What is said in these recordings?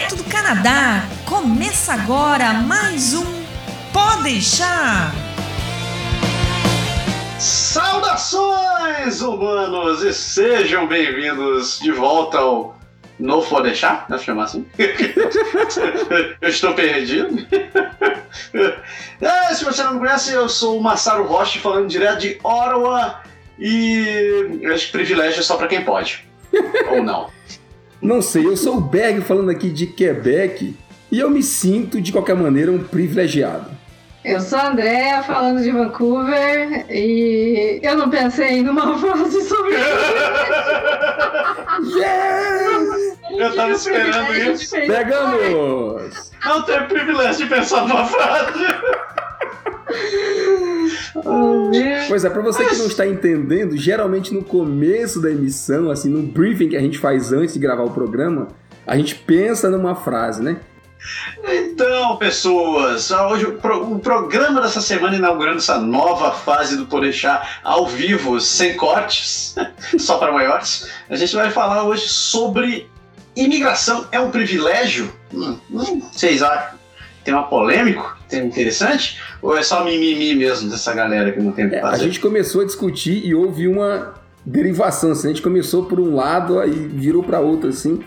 direto do Canadá. Começa agora mais um Pode deixar. Saudações, humanos, e sejam bem-vindos de volta ao Novo Pode Deixar, né? Chamar assim. eu estou perdido. é, se você não me conhece, eu sou o Massaro Rocha, falando direto de Ottawa. E acho que privilégio é só para quem pode. Ou não. Não sei, eu sou o Berg falando aqui de Quebec e eu me sinto, de qualquer maneira, um privilegiado. Eu sou a Andrea, falando de Vancouver, e eu não pensei numa frase sobre yes! Eu tava esperando isso. Pegamos! Não teve privilégio de pensar numa frase. Pois é, para você que não está entendendo, geralmente no começo da emissão, assim, no briefing que a gente faz antes de gravar o programa, a gente pensa numa frase, né? Então, pessoas, hoje o, pro, o, programa dessa semana inaugurando essa nova fase do Porechá ao vivo, sem cortes, só para maiores, a gente vai falar hoje sobre imigração é um privilégio? Hum, hum, vocês acham? Tema polêmico? Tema interessante? Ou é só mimimi mesmo dessa galera que não tem o que É, a fazer? gente começou a discutir e houve uma derivação, assim, a gente começou por um lado aí virou para outro assim,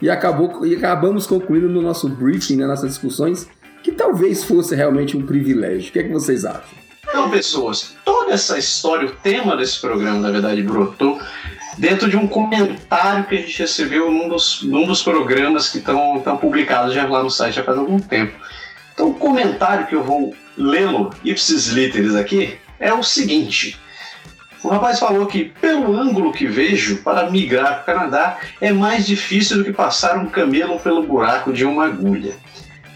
e acabou e acabamos concluindo no nosso briefing, nas nossas discussões, que talvez fosse realmente um privilégio. O que é que vocês acham? Então, pessoas, toda essa história, o tema desse programa, na verdade, brotou dentro de um comentário que a gente recebeu num dos, num dos programas que estão publicados já lá no site já faz algum tempo. Então, o comentário que eu vou lê-lo ipsis literis aqui é o seguinte. O rapaz falou que, pelo ângulo que vejo, para migrar para o Canadá é mais difícil do que passar um camelo pelo buraco de uma agulha.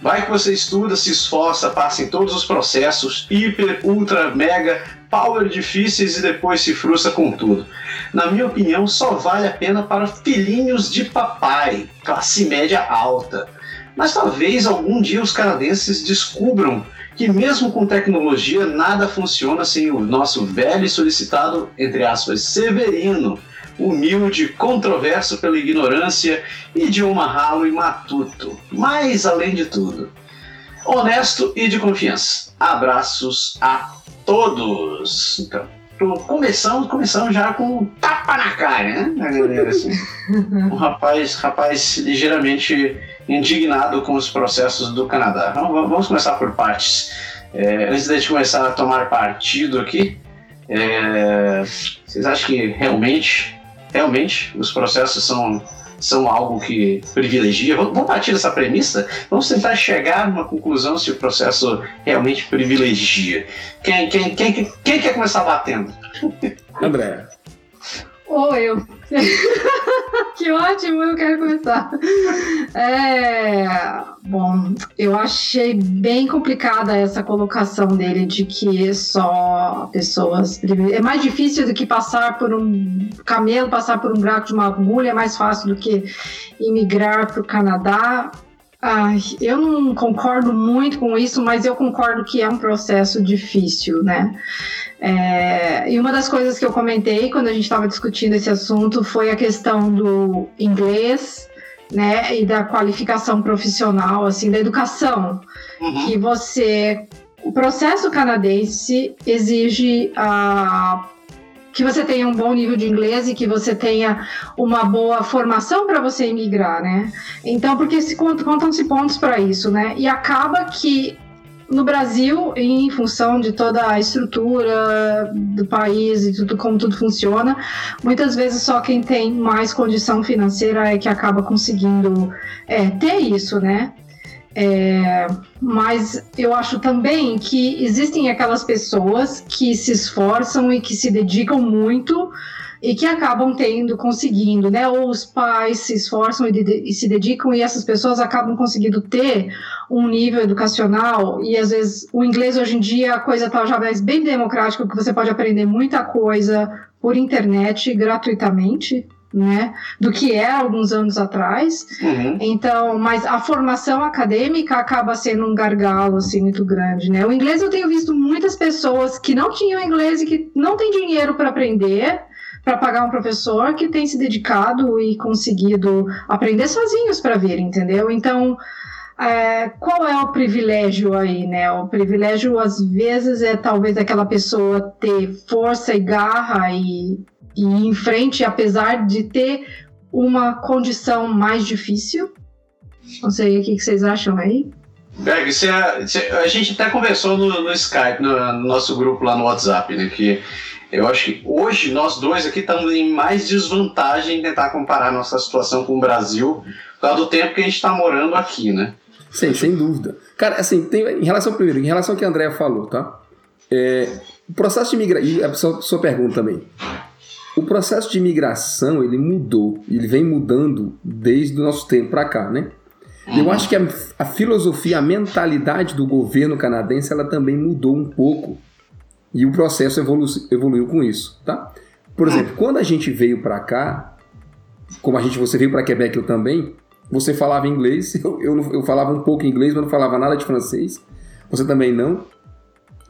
Vai que você estuda, se esforça, passa em todos os processos, hiper, ultra, mega, power difíceis e depois se frustra com tudo. Na minha opinião, só vale a pena para filhinhos de papai, classe média alta. Mas talvez algum dia os canadenses descubram que mesmo com tecnologia nada funciona sem o nosso velho e solicitado, entre aspas, Severino, humilde, controverso pela ignorância, idioma ralo e matuto, mas além de tudo, honesto e de confiança. Abraços a todos. Então, começamos, começamos já com um tapa na cara, né? A galera, assim. Um rapaz, rapaz ligeiramente indignado com os processos do Canadá. Vamos começar por partes. É, antes de a gente começar a tomar partido aqui, é, vocês acham que realmente, realmente os processos são, são algo que privilegia? Vamos, partir dessa premissa? Vamos tentar chegar numa conclusão se o processo realmente privilegia. Quem, quem, quem, quem quer começar batendo? André. Ou eu. que ótimo, eu quero começar. É, bom, eu achei bem complicada essa colocação dele de que só pessoas. É mais difícil do que passar por um camelo, passar por um buraco de uma agulha, é mais fácil do que imigrar para o Canadá. Ai, eu não concordo muito com isso, mas eu concordo que é um processo difícil, né? É, e uma das coisas que eu comentei quando a gente estava discutindo esse assunto foi a questão do inglês, né, e da qualificação profissional, assim, da educação, uhum. que você, o processo canadense exige a que você tenha um bom nível de inglês e que você tenha uma boa formação para você emigrar, né? Então, porque se contam-se pontos para isso, né? E acaba que no Brasil, em função de toda a estrutura do país e tudo como tudo funciona, muitas vezes só quem tem mais condição financeira é que acaba conseguindo é, ter isso, né? É, mas eu acho também que existem aquelas pessoas que se esforçam e que se dedicam muito e que acabam tendo, conseguindo, né? Ou os pais se esforçam e, de, e, se dedicam e essas pessoas acabam conseguindo ter um nível educacional e às vezes o inglês hoje em dia a coisa está já bem democrática, que você pode aprender muita coisa por internet gratuitamente, né, do que é alguns anos atrás. Uhum. Então, mas a formação acadêmica acaba sendo um gargalo assim muito grande, né? O inglês eu tenho visto muitas pessoas que não tinham inglês e que não têm dinheiro para aprender, para pagar um professor que tem se dedicado e conseguido aprender sozinhos para vir, entendeu? Então, é, qual é o privilégio aí, né? O privilégio às vezes é talvez aquela pessoa ter força e garra e e ir em frente, apesar de ter uma condição mais difícil. Não sei o que vocês acham aí. Você, você, a gente até conversou no, no Skype, no, no, nosso grupo lá no WhatsApp, né? Que eu acho que hoje nós dois aqui estamos em mais desvantagem em tentar comparar nossa situação com o Brasil por causa do tempo que a gente está morando aqui, né? Sim, sem dúvida. Cara, assim, tem, em relação primeiro, em relação ao que a Andrea falou, tá? É, o processo de migração. E a sua, sua pergunta também. O processo de imigração ele mudou, ele vem mudando desde o nosso tempo para cá, né? Eu uhum. acho que a, a, filosofia, a mentalidade do governo canadense, ela também mudou um pouco e o processo evolu evoluiu com isso, tá? Por exemplo, quando a gente veio para cá, como a gente você veio para Quebec eu também, você falava inglês, eu, eu, eu falava um pouco inglês, mas não falava nada de francês. Você também não.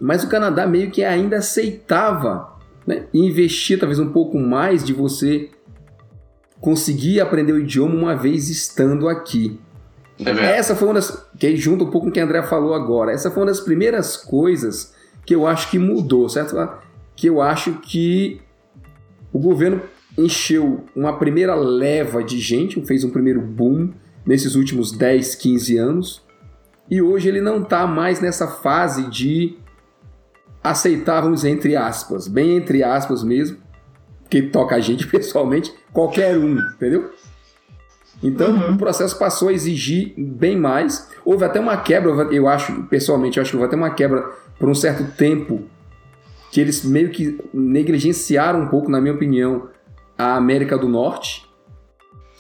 Mas o Canadá meio que ainda aceitava né? Investir talvez um pouco mais de você conseguir aprender o idioma uma vez estando aqui. É essa foi uma das. Que aí junta um pouco com o que a André falou agora. Essa foi uma das primeiras coisas que eu acho que mudou, certo? Que eu acho que o governo encheu uma primeira leva de gente, fez um primeiro boom nesses últimos 10, 15 anos. E hoje ele não está mais nessa fase de aceitávamos entre aspas, bem entre aspas mesmo, que toca a gente pessoalmente, qualquer um, entendeu? Então uhum. o processo passou a exigir bem mais. Houve até uma quebra, eu acho, pessoalmente, eu acho que houve até uma quebra por um certo tempo que eles meio que negligenciaram um pouco, na minha opinião, a América do Norte.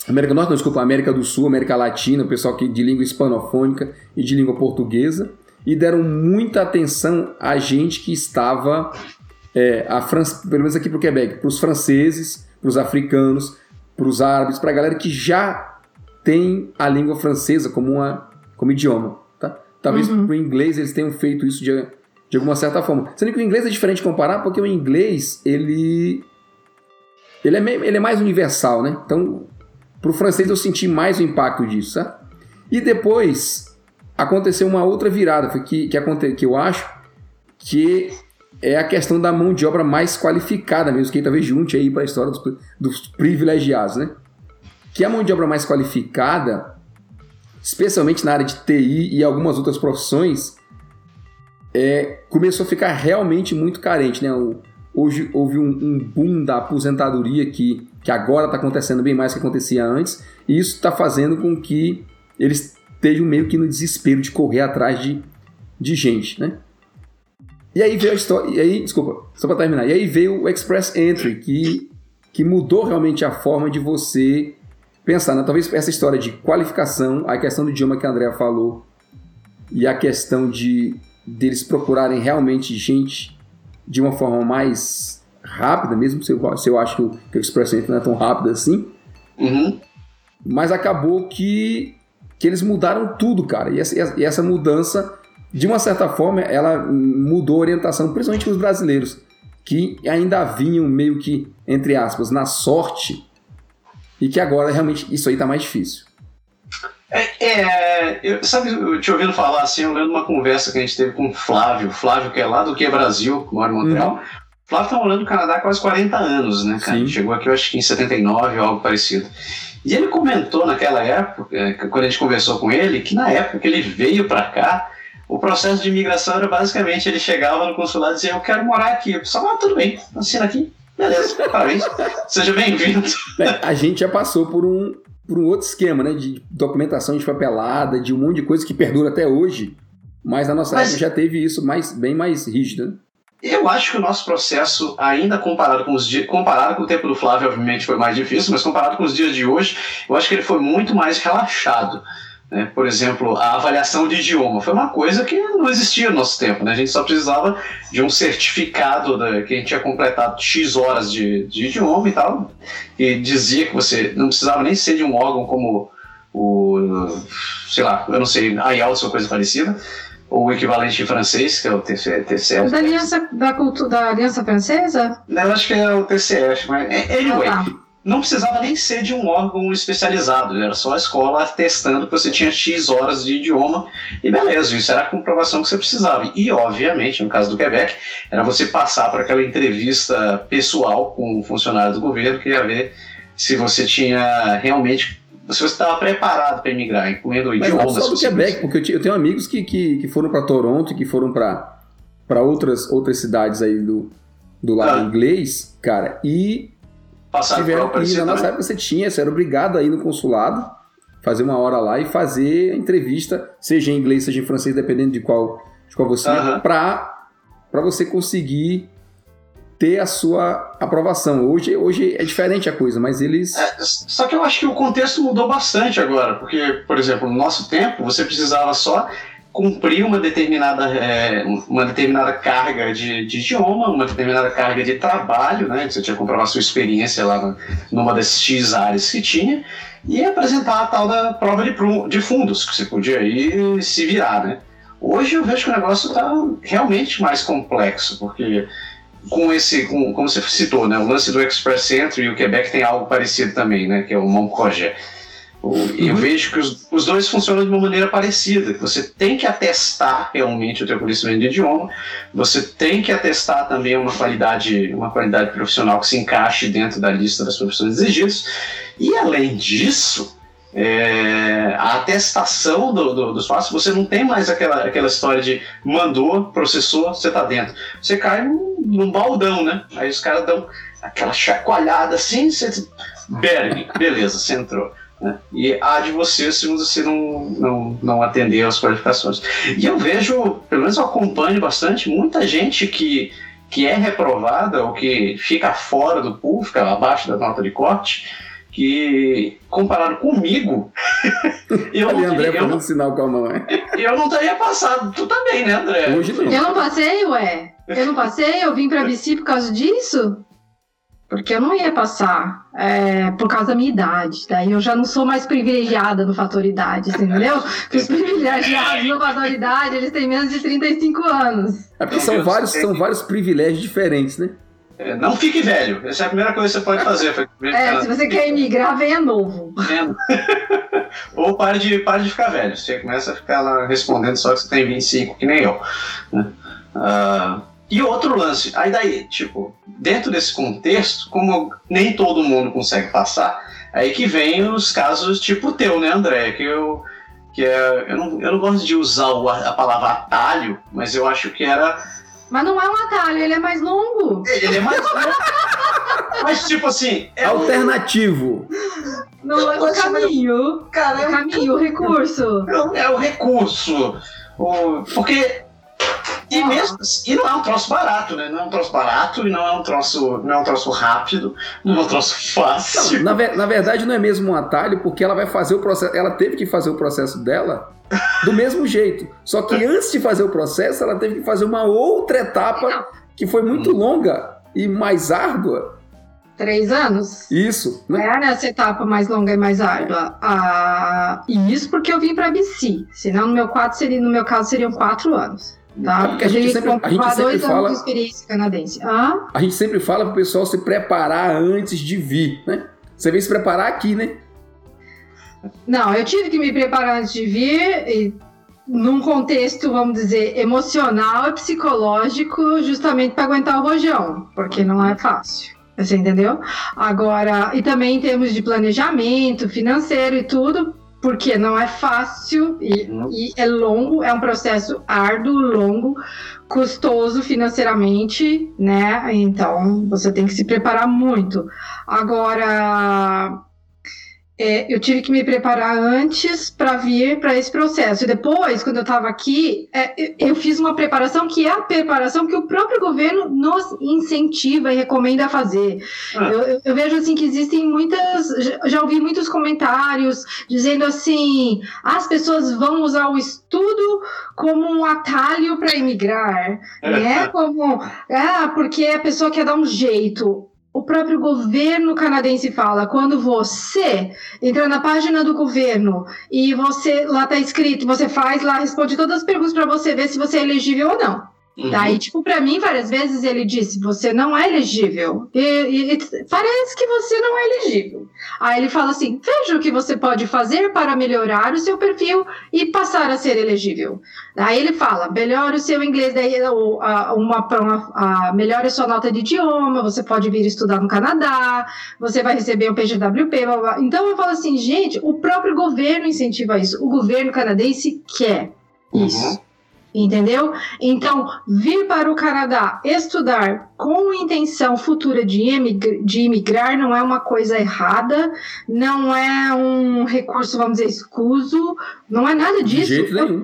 América do Norte, não, desculpa, América do Sul, América Latina, o pessoal que de língua hispanofônica e de língua portuguesa e deram muita atenção a gente que estava, é, a França, pelo menos aqui para o Quebec, para os franceses, para os africanos, para os árabes, para a galera que já tem a língua francesa como, uma, como idioma. Tá? Talvez uhum. para o inglês eles tenham feito isso de, de alguma certa forma. Sendo que o inglês é diferente de comparar, porque o inglês ele, ele, é, meio, ele é mais universal, né? Então, para o francês eu senti mais o impacto disso? E depois, aconteceu uma outra virada, que, que, que eu acho que é a questão da mão de obra mais qualificada mesmo, que talvez junte aí para a história dos, dos, privilegiados, né? Que a mão de obra mais qualificada, especialmente na área de TI e algumas outras profissões, é, começou a ficar realmente muito carente, né? Hoje houve um, um boom da aposentadoria que, que agora está acontecendo bem mais do que acontecia antes, e isso está fazendo com que eles estejam meio que no desespero de correr atrás de, de gente, né? E aí veio a história, e aí, desculpa, só para terminar, e aí veio o Express Entry, que, que mudou realmente a forma de você pensar, né? Talvez essa história de qualificação, a questão do idioma que a Andrea falou, e a questão de deles procurarem realmente gente de uma forma mais rápida, mesmo se eu, se eu acho que o, que o Express Entry não é tão rápido assim, uhum. mas acabou que que eles mudaram tudo, cara. E essa, e essa mudança, de uma certa forma, ela mudou a orientação, principalmente para os brasileiros, que ainda vinham meio que, entre aspas, na sorte, e que agora realmente isso aí está mais difícil. É, é, eu, sabe, eu te ouvindo falar assim, eu lembro uma conversa que a gente teve com o Flávio, Flávio que é lá do que é Brasil, mora em Montreal. Uhum. Flávio tá morando no Canadá há quase 40 anos, né, cara? Sim. Chegou aqui, eu acho que em 79 ou algo parecido. E ele comentou naquela época, é, quando a gente conversou com ele, que na época que ele veio para cá, o processo de imigração era basicamente ele chegava no consulado e dizia: Eu quero morar aqui. O pessoal, ah, tudo bem, assina aqui, beleza, parabéns, seja bem-vindo. É, a gente já passou por um, por um outro esquema, né? De documentação de papelada, de um monte de coisa que perdura até hoje. Mas na nossa Mas... época já teve isso mais, bem mais rígido, né? Eu acho que o nosso processo, ainda comparado com os dias, comparado com o tempo do Flávio, obviamente foi mais difícil, mas comparado com os dias de hoje, eu acho que ele foi muito mais relaxado. Né? Por exemplo, a avaliação de idioma foi uma coisa que não existia no nosso tempo. Né? A gente só precisava de um certificado da, que a gente tinha completado X horas de, de idioma e tal, e dizia que você não precisava nem ser de um órgão como o, sei lá, eu não sei, a IELTS ou coisa parecida, ou o equivalente em francês, que é o TCF. Da Aliança, da, da Aliança Francesa? Eu acho que é o TCF, mas anyway. Ah, tá não precisava nem ser de um órgão especializado, era só a escola testando que você tinha X horas de idioma e beleza, isso era a comprovação que você precisava. E, obviamente, no caso do Quebec, era você passar por aquela entrevista pessoal com um funcionário do governo que ia ver se você tinha realmente. Se você estava preparado para emigrar, incluindo o idioma. Mas não só do Quebec, porque eu tenho amigos que, que, que foram para Toronto, que foram para outras, outras cidades aí do, do lado ah. inglês, cara, e Passar tiveram que ir. Na nossa época você tinha, você era obrigado a ir no consulado, fazer uma hora lá e fazer a entrevista, seja em inglês, seja em francês, dependendo de qual, de qual você ia, para você conseguir ter a sua aprovação. Hoje, hoje é diferente a coisa, mas eles. É, só que eu acho que o contexto mudou bastante agora, porque, por exemplo, no nosso tempo, você precisava só cumprir uma determinada, é, uma determinada carga de, de, idioma, uma determinada carga de trabalho, né? Você tinha que comprovar sua experiência lá no, numa das X áreas que tinha, e apresentar a tal da prova de, de fundos, que você podia ir se virar, né? Hoje eu vejo que o negócio está realmente mais complexo, porque com esse, com, como você citou, né, o lance do Express Entry e o Quebec tem algo parecido também, né, que é o Mont Projet. E eu uhum. vejo que os, os, dois funcionam de uma maneira parecida. Você tem que atestar realmente o teu conhecimento de idioma, você tem que atestar também uma qualidade, uma qualidade profissional que se encaixe dentro da lista das profissões exigidas. E além disso, é, a atestação do, do, dos fatos, você não tem mais aquela, aquela história de mandou, processou, você está dentro. Você cai num, num baldão, né? Aí os caras dão aquela chacoalhada assim, você. Berg, beleza, você entrou. Né? E há de você se você não, não, não atender às qualificações. E eu vejo, pelo menos eu acompanho bastante, muita gente que, que é reprovada ou que fica fora do pool, fica abaixo da nota de corte, que comparado comigo, eu Ali, André eu, um sinal com a mão, é. eu não teria passado. Tu também, né, André? Hoje não. Eu não passei, ué. Eu não passei, eu vim pra BC por causa disso porque eu não ia passar é, por causa da minha idade. Daí eu já não sou mais privilegiada no fator idade, entendeu? Porque os privilegiados no fator idade, eles têm menos de 35 anos. É porque são vários, são vários privilégios diferentes, né? É, não fique velho. Essa é a primeira coisa que você pode fazer. É, se você quer emigrar, venha novo. Ou pare de, pare de ficar velho. Você começa a ficar lá respondendo só que você tem 25, que nem eu. Uh, e outro lance, aí daí, tipo, dentro desse contexto, como nem todo mundo consegue passar, aí que vem os casos tipo o teu, né, André? Que eu, que é, eu, não, eu não gosto de usar o, a palavra atalho, mas eu acho que era. Mas não é um atalho, ele é mais longo. Ele é mais longo. mas tipo assim. É Alternativo. Não é o caminho. Cara, é o caminho, o recurso. É o recurso. O, porque e, mesmo, e não é um troço barato, né? Não é um troço barato e não é um troço, não é um troço rápido, não é um troço fácil. Não, na, na verdade, não é mesmo um atalho, porque ela vai fazer o processo. Ela teve que fazer o processo dela do mesmo jeito. Só que antes de fazer o processo, ela teve que fazer uma outra etapa que foi muito longa e mais árdua. Três anos? Isso. Né? É nessa etapa mais longa e mais árdua. Ah, e isso porque eu vim para BC. Senão, no meu, quadro seria, no meu caso, seriam quatro anos. Tá? Porque a gente sempre, a gente sempre fala. Ah? A gente sempre fala para o pessoal se preparar antes de vir, né? Você veio se preparar aqui, né? Não, eu tive que me preparar antes de vir, e, num contexto, vamos dizer, emocional e psicológico, justamente para aguentar o rojão, porque não é fácil. Você entendeu? Agora, e também em termos de planejamento financeiro e tudo, porque não é fácil e, e, é longo, é um processo árduo, longo, custoso financeiramente, né? Então você tem que se preparar muito. Agora, é, eu tive que me preparar antes para vir para esse processo. E depois, quando eu estava aqui, é, eu fiz uma preparação que é a preparação que o próprio governo nos incentiva e recomenda a fazer. Ah. Eu, eu, vejo assim que existem muitas, já ouvi muitos comentários dizendo assim, as pessoas vão usar o estudo como um atalho para imigrar, né? Como ah, porque a pessoa quer dar um jeito o próprio governo canadense fala, quando você entra na página do governo e você lá está escrito, você faz lá, responde todas as perguntas para você ver se você é elegível ou não. Uhum. Daí, tipo, para mim, várias vezes ele disse: você não é elegível. E, e, e, parece que você não é elegível. Aí ele fala assim: veja o que você pode fazer para melhorar o seu perfil e passar a ser elegível. Daí ele fala: melhore o seu inglês, daí uma, uma, uma, melhore a sua nota de idioma, você pode vir estudar no Canadá, você vai receber um PGWP. Blá, blá. Então eu falo assim, gente, o próprio governo incentiva isso. O governo canadense quer isso. Entendeu? Então, vir para o Canadá estudar com intenção futura de, emigrar, de imigrar não é uma coisa errada, não é um recurso, vamos dizer, escuso, não é nada disso.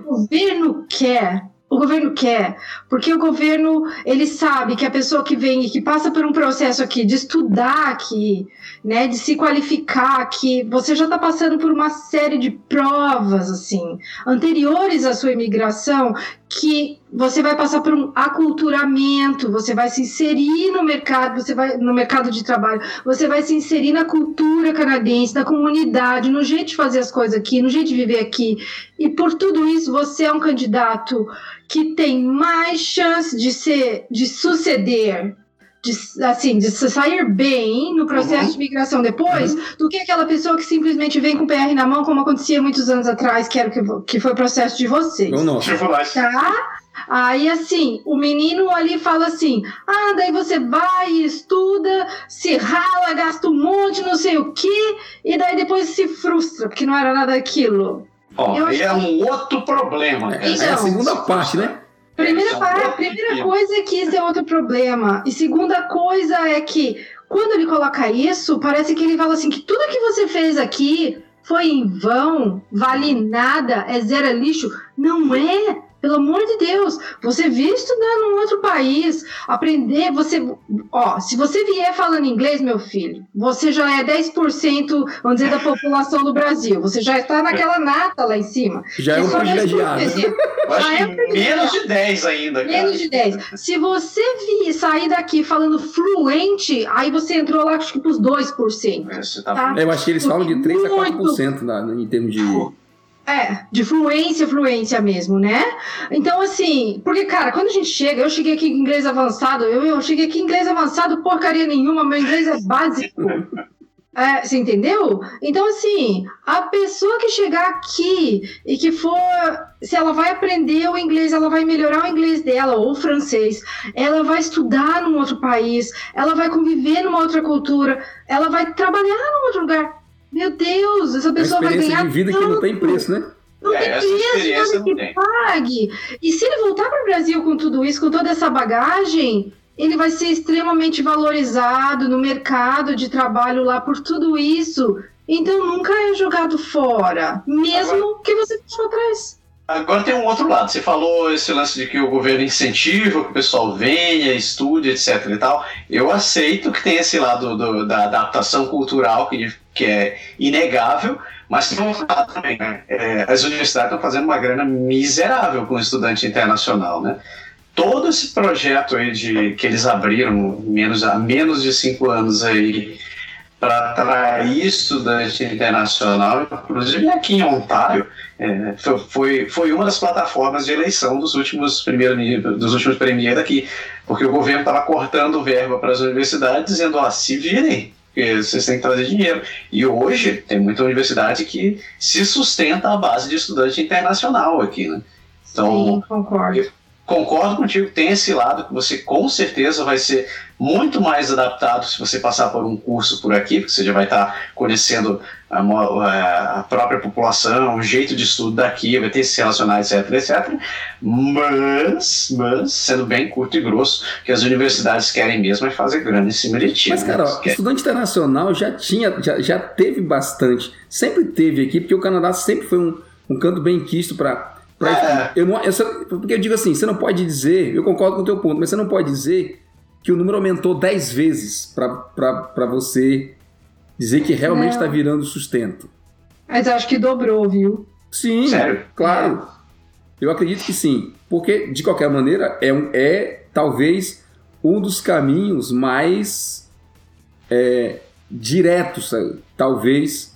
O governo quer o governo quer, porque o governo ele sabe que a pessoa que vem e que passa por um processo aqui de estudar aqui, né, de se qualificar aqui, você já está passando por uma série de provas assim anteriores à sua imigração que você vai passar por um aculturamento, você vai se inserir no mercado, você vai no mercado de trabalho, você vai se inserir na cultura canadense, na comunidade, no jeito de fazer as coisas aqui, no jeito de viver aqui. E por tudo isso, você é um candidato que tem mais chance de ser, de suceder de, assim, de sair bem no processo uhum. de migração depois, uhum. do que aquela pessoa que simplesmente vem com o PR na mão, como acontecia muitos anos atrás, que era que, que foi o processo de vocês. Não, não. Tá? Aí, assim, o menino ali fala assim: ah, daí você vai, estuda, se rala, gasta um monte, não sei o quê, e daí depois se frustra, porque não era nada daquilo. Ó, aí é um outro problema. Então, é a segunda parte, né? Primeira, para, primeira coisa é que isso é outro problema. E segunda coisa é que quando ele coloca isso, parece que ele fala assim que tudo que você fez aqui foi em vão, vale nada, é zero lixo. Não é. Pelo amor de Deus, você vir estudar num outro país, aprender, você, ó, se você vier falando inglês, meu filho, você já é 10%, vamos dizer, da população do Brasil. Você já está naquela nata lá em cima. Já é um privilegiado. É menos de 10 ainda, cara. Menos de 10. Se você vir sair daqui falando fluente, aí você entrou lá acho que pros 2%. É, tá... tá? Eu acho que eles falam de 3 a 4% na, em termos de é, de fluência, fluência mesmo, né? Então, assim, porque, cara, quando a gente chega, eu cheguei aqui em inglês avançado, eu, eu cheguei aqui em inglês avançado, porcaria nenhuma, meu inglês é básico. É, você entendeu? Então, assim, a pessoa que chegar aqui e que for. Se ela vai aprender o inglês, ela vai melhorar o inglês dela, ou o francês, ela vai estudar num outro país, ela vai conviver numa outra cultura, ela vai trabalhar num outro lugar meu Deus, essa pessoa vai ganhar. de vida tanto. que não tem preço, né? Não é, tem preço, nada que tem. pague. E se ele voltar para o Brasil com tudo isso, com toda essa bagagem, ele vai ser extremamente valorizado no mercado de trabalho lá por tudo isso. Então nunca é jogado fora, mesmo Agora... que você deixou atrás. Agora tem um outro lado. Você falou esse lance de que o governo incentiva que o pessoal venha, estude, etc. e tal. Eu aceito que tem esse lado do, da adaptação cultural que, que é inegável, mas tem um lado também. Né? É, as universidades estão fazendo uma grana miserável com o estudante internacional, né? Todo esse projeto aí de que eles abriram menos, há menos de cinco anos aí para atrair estudante internacional, inclusive aqui em Ontário, é, foi, foi uma das plataformas de eleição dos últimos primeiros dos últimos premier aqui, porque o governo estava cortando verba para as universidades, dizendo, ó, se virem, vocês têm que trazer dinheiro. E hoje tem muita universidade que se sustenta à base de estudante internacional aqui, né? Então, Sim, concordo. concordo contigo, tem esse lado que você com certeza vai ser muito mais adaptado se você passar por um curso por aqui, porque você já vai estar conhecendo a, a própria população, o jeito de estudo daqui, vai ter se relacionar, etc, etc. Mas, mas, sendo bem curto e grosso, que as universidades querem mesmo é fazer grana em cima de ti. Mas, né? cara, ó, estudante internacional já tinha, já, já teve bastante. Sempre teve aqui, porque o Canadá sempre foi um, um canto bem quisto para. É. Eu não, eu porque eu digo assim, você não pode dizer, eu concordo com o teu ponto, mas você não pode dizer que o número aumentou 10 vezes para você dizer que realmente É. está virando sustento. Mas eu acho que dobrou, viu? Sim, Sério? claro. Eu acredito que sim. Porque, de qualquer maneira, é, um- é talvez um dos caminhos mais é, diretos, talvez,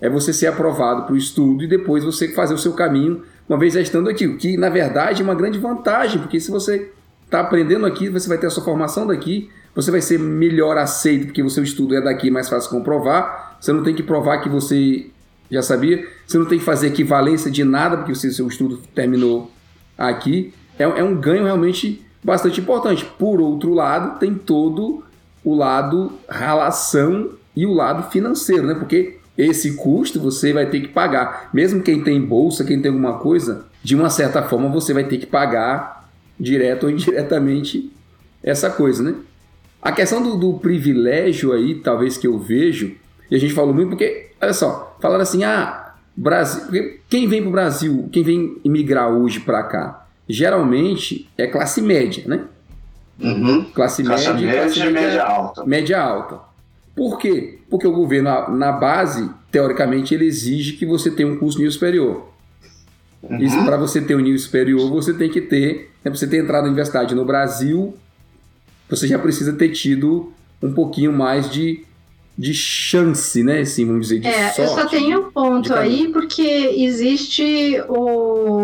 é você ser aprovado para o estudo e depois você fazer o seu caminho, uma vez já estando aqui. O que, na verdade, é uma grande vantagem, porque se você está aprendendo aqui, você vai ter a sua formação daqui, você vai ser melhor aceito, porque o seu estudo é daqui, mais fácil comprovar. Você não tem que provar que você já sabia. Você não tem que fazer equivalência de nada, porque o seu estudo terminou aqui. É, é um ganho realmente bastante importante. Por outro lado, tem todo o lado relação e o lado financeiro, né? Porque esse custo você vai ter que pagar. Mesmo quem tem bolsa, quem tem alguma coisa, de uma certa forma você vai ter que pagar direto ou indiretamente essa coisa, né? A questão do, do privilégio aí, talvez que eu vejo, e a gente falou muito porque, olha só, falaram assim, ah, Brasil, quem vem para o Brasil, quem vem imigrar hoje para cá, geralmente é classe média, né? Uhum. Classe, Classe média, média classe e média alta. média alta. Por quê? Porque o governo, na- na base, teoricamente, ele exige que você tenha um curso nível superior. Uhum. Para você ter um nível superior, você tem que ter, né, você ter entrado na universidade no Brasil, você já precisa ter tido um pouquinho mais de, de chance, né? Assim, vamos dizer, de É, sorte. eu só tenho um ponto aí, porque existe o,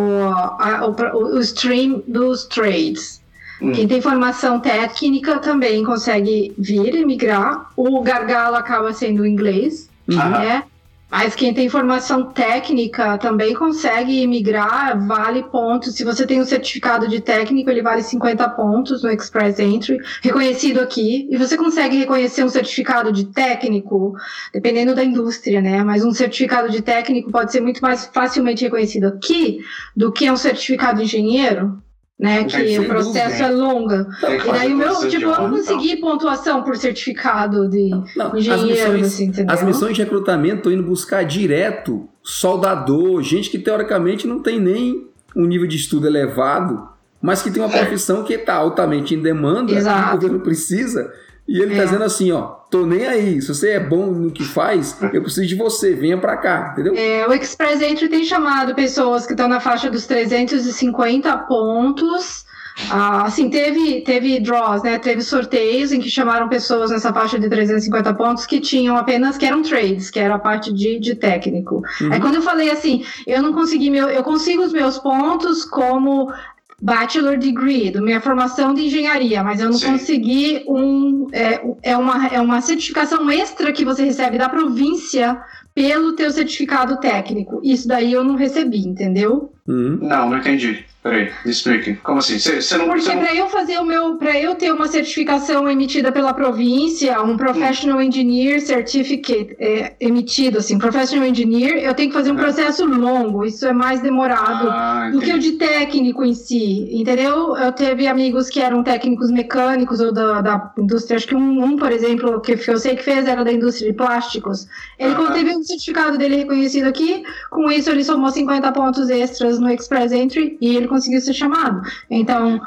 a- o, o stream dos trades. Hum. Quem tem formação técnica também consegue vir e migrar. O gargalo acaba sendo inglês, Uhum. Né? Mas quem tem formação técnica também consegue migrar, vale pontos. Se você tem um certificado de técnico, ele vale 50 pontos no Express Entry, reconhecido aqui. E você consegue reconhecer um certificado de técnico, dependendo da indústria, né? Mas um certificado de técnico pode ser muito mais facilmente reconhecido aqui do que um certificado de engenheiro, né? Que o processo dúvida. é longo. Que E daí o meu, tipo, eu não idioma, então. consegui pontuação por certificado de Não, as engenheiro, missões, assim, entendeu? as missões de recrutamento estão indo buscar direto soldador, gente que teoricamente não tem nem um nível de estudo elevado, mas que tem uma profissão que está altamente em demanda, que Exato. o governo precisa, e ele está É. dizendo assim, ó, tô nem aí, se você é bom no que faz, eu preciso de você, venha para cá, entendeu? É, o Express Entry tem chamado pessoas que estão na faixa dos 350 pontos. Ah, assim, teve, teve draws, né? Teve sorteios em que chamaram pessoas nessa faixa de 350 pontos que tinham apenas, que eram trades, que era a parte de, de técnico. Uhum. Aí quando eu falei assim, eu não consegui meu, eu consigo os meus pontos como bachelor degree, da minha formação de engenharia, mas eu não Sim. consegui um é, é uma é uma certificação extra que você recebe da província pelo teu certificado técnico. Isso daí eu não recebi, entendeu? Uhum. Não, não entendi. Peraí, me explique. Como assim? Você não Porque para eu fazer o meu, para eu ter uma certificação emitida pela província, um Professional Engineer Certificate é, emitido assim, Professional Engineer, eu tenho que fazer um É. processo longo. Isso é mais demorado. Ah, do que o de técnico em si, entendeu? Eu teve amigos que eram técnicos mecânicos ou da, da indústria, acho que um, um, por exemplo, que eu sei que fez era da indústria de plásticos. Ele, quando teve um certificado dele reconhecido aqui, com isso ele somou 50 pontos extras no Express Entry e ele conseguiu ser chamado. Então,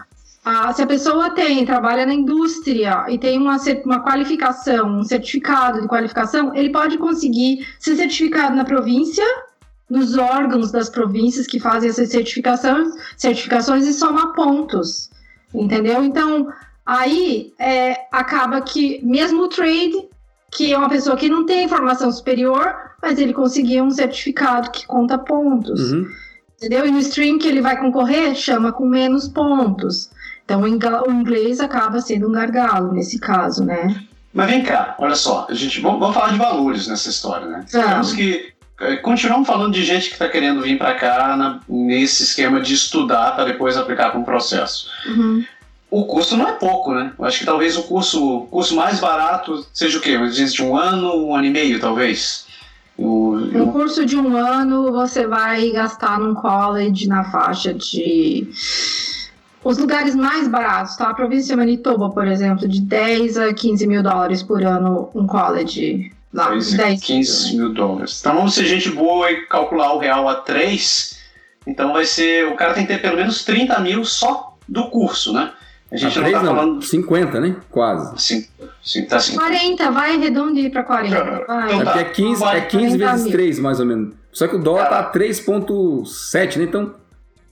se a pessoa tem, trabalha na indústria e tem uma, uma qualificação, um certificado de qualificação, ele pode conseguir ser certificado na província nos órgãos das províncias que fazem essas certificações, certificações e soma pontos, entendeu? Então, aí é, acaba que mesmo o trade, que é uma pessoa que não tem formação superior, mas ele conseguiu um certificado que conta pontos, Uhum. Entendeu? E no stream que ele vai concorrer, chama com menos pontos. Então, o inglês acaba sendo um gargalo nesse caso, né? Mas vem cá, olha só, a gente, vamos, vamos falar de valores nessa história, né? Vamos. Temos que eh, continuamos falando de gente que está querendo vir para cá na- nesse esquema de estudar para depois aplicar para um processo. Uhum. o custo não é pouco, né? Eu acho que talvez o curso, curso mais barato seja o quê? Existe um ano, um ano e meio, talvez. O, um curso de um ano você vai gastar num college na faixa de os lugares mais baratos, tá? A província de Manitoba, por exemplo, de 10 a 15 mil dólares por ano um college. Lá, 10 15 mil dólares. Então vamos ser gente boa e calcular o real a 3. Então vai ser. O cara tem que ter pelo menos 30 mil só do curso, né? A gente a não tá não, falando. 50, né? Quase. Sim, tá 50. 40, vai redondinho pra 40. Vai. Então, tá. É, é 15, é 15 vezes mil. 3, mais ou menos. Só que o dólar tá, tá 3,7, né? Então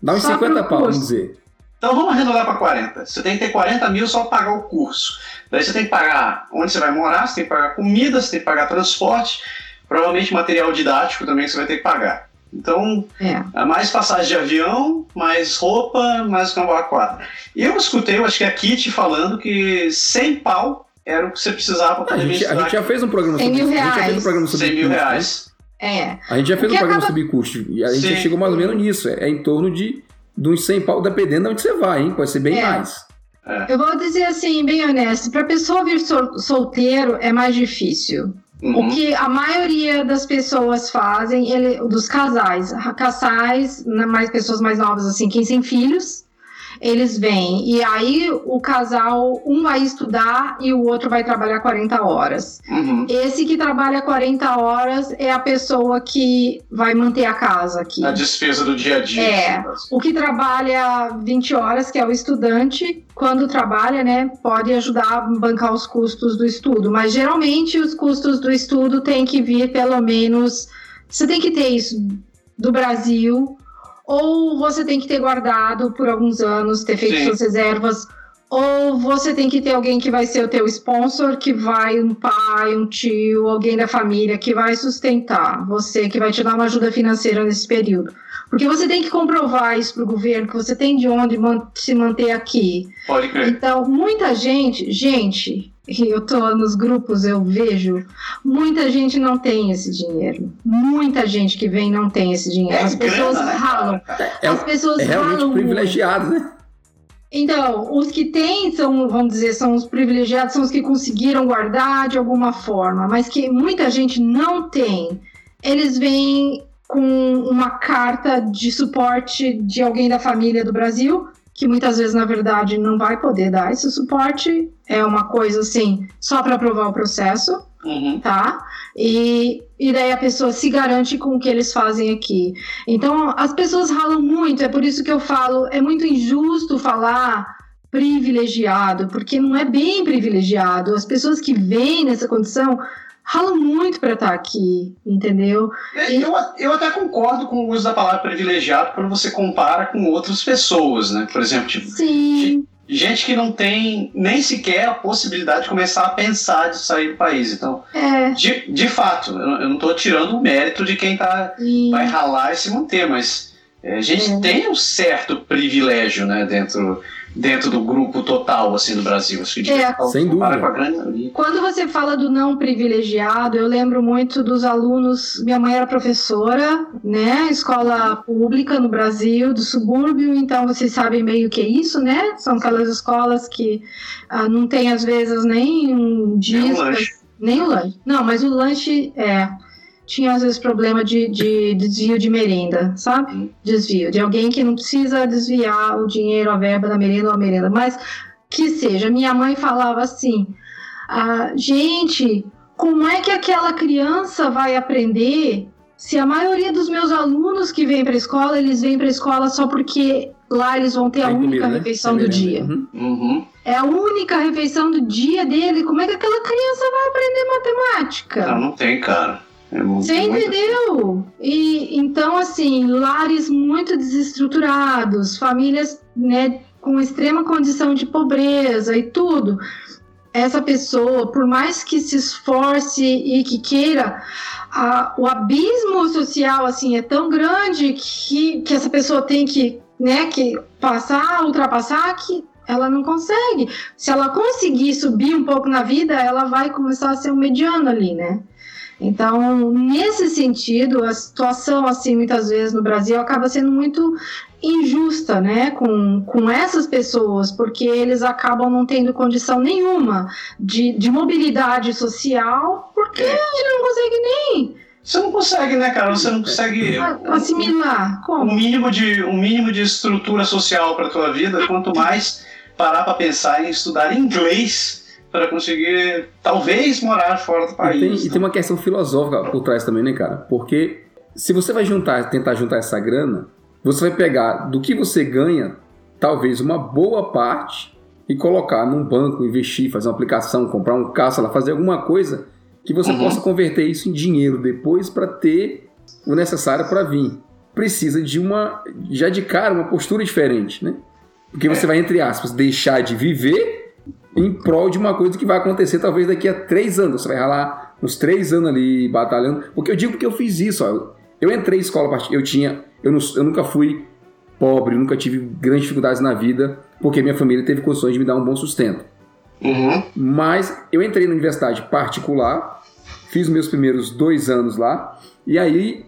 dá uns só 50 pau, vamos dizer. Então vamos arredondar para 40. Você tem que ter 40 mil só para pagar o curso. Daí você tem que pagar onde você vai morar, você tem que pagar comida, você tem que pagar transporte, provavelmente material didático também que você vai ter que pagar. Então, é. é mais passagem de avião, mais roupa, mais cambau quadra. E eu escutei, eu acho que a Kitty falando que 100 pau era o que você precisava para poder a gente, a gente já fez um programa sobre mil reais. A gente já fez um programa sobre 100 mil custo, reais. Né? É. A gente já fez um programa acaba... sobre custo e a gente Sim. já chegou mais ou menos nisso. É, é em torno de, de uns 100 pau, dependendo de onde você vai, hein? Pode ser bem é. mais. É. Eu vou dizer assim, bem honesto, para pessoa vir sol solteiro é mais difícil. Uhum. O que a maioria das pessoas fazem, ele, dos casais, casais, né, mais pessoas mais novas assim, quem tem filhos, eles vêm. E aí o casal, um vai estudar e o outro vai trabalhar 40 horas. Uhum. Esse que trabalha 40 horas é a pessoa que vai manter a casa aqui. A despesa do dia a dia. É. Assim. O que trabalha 20 horas, que é o estudante, quando trabalha, né, pode ajudar a bancar os custos do estudo. Mas geralmente os custos do estudo têm que vir pelo menos. Você tem que ter isso do Brasil ou você tem que ter guardado por alguns anos, ter feito Sim. suas reservas, ou você tem que ter alguém que vai ser o teu sponsor, que vai um pai, um tio, alguém da família que vai sustentar você, que vai te dar uma ajuda financeira nesse período. Porque você tem que comprovar isso para o governo, que você tem de onde se manter aqui. Pode crer. Então, muita gente, gente, eu tô nos grupos, eu vejo, muita gente não tem esse dinheiro. Muita gente que vem não tem esse dinheiro. É As pessoas grana, né? ralam. É, As pessoas é realmente ralam privilegiado, né? Então, os que têm são, vamos dizer, são os privilegiados, são os que conseguiram guardar de alguma forma, mas que muita gente não tem. Eles vêm com uma carta de suporte de alguém da família do Brasil, que muitas vezes, na verdade, não vai poder dar esse suporte. É uma coisa assim, só para aprovar o processo, uhum. tá? E, e daí a pessoa se garante com o que eles fazem aqui. Então, as pessoas ralam muito, é por isso que eu falo, é muito injusto falar privilegiado, porque não é bem privilegiado. As pessoas que vêm nessa condição rala muito para estar tá aqui, entendeu? É, eu, eu até concordo com o uso da palavra privilegiado quando você compara com outras pessoas, né? Por exemplo, tipo, Sim. gente que não tem nem sequer a possibilidade de começar a pensar de sair do país. Então, é. de, de fato, eu não estou tirando o mérito de quem tá, vai ralar e se manter, mas é, a gente é. tem um certo privilégio, né, dentro dentro do grupo total assim do Brasil. Acho que é. Sem dúvida. Quando você fala do não privilegiado, eu lembro muito dos alunos. Minha mãe era professora, né? Escola pública no Brasil, do subúrbio, então vocês sabem meio que é isso, né? São aquelas escolas que ah, não tem às vezes nem um disco, nem o lanche. Não, mas o lanche é tinha às vezes problema de, de, desvio de merenda, sabe? Desvio, de alguém que não precisa desviar o dinheiro, a verba da merenda ou a merenda, mas que seja. Minha mãe falava assim: ah, gente, como é que aquela criança vai aprender se a maioria dos meus alunos que vêm para a escola, eles vêm para a escola só porque lá eles vão ter a única comida, né? refeição do dia. Uhum. Uhum. É a única refeição do dia dele. Como é que aquela criança vai aprender matemática? Não, não tem, cara. É Você entendeu? E então, assim, lares muito desestruturados, famílias né, com extrema condição de pobreza e tudo. Essa pessoa, por mais que se esforce e que queira, a, o abismo social assim é tão grande que, que essa pessoa tem que, né, que passar, ultrapassar, que ela não consegue. Se ela conseguir subir um pouco na vida, ela vai começar a ser um mediano ali, né? Então, nesse sentido, a situação, assim, muitas vezes no Brasil acaba sendo muito injusta, né, com, com essas pessoas, porque eles acabam não tendo condição nenhuma de, de mobilidade social, porque é. ele não consegue nem você não consegue, né, cara? Você não consegue assimilar. Como? Um mínimo de um mínimo de estrutura social para tua vida, quanto mais parar para pensar em estudar inglês para conseguir talvez morar fora do país. E tem, e tem, uma questão filosófica por trás também, né, cara? Porque se você vai juntar, tentar juntar essa grana, você vai pegar do que você ganha, talvez uma boa parte e colocar num banco, investir, fazer uma aplicação, comprar um carro, fazer alguma coisa que você uhum. possa converter isso em dinheiro depois para ter o necessário para vir. Precisa de uma, já de cara, uma postura diferente, né? Porque você é. vai, entre aspas, deixar de viver em prol de uma coisa que vai acontecer talvez daqui a três anos. Você vai ralar uns três anos ali batalhando. Porque eu digo porque eu fiz isso. Ó. Eu entrei em escola particular, eu tinha, eu, não, eu nunca fui pobre, nunca tive grandes dificuldades na vida, porque minha família teve condições de me dar um bom sustento. Uhum. Mas eu entrei na universidade particular, fiz meus primeiros dois anos lá, e aí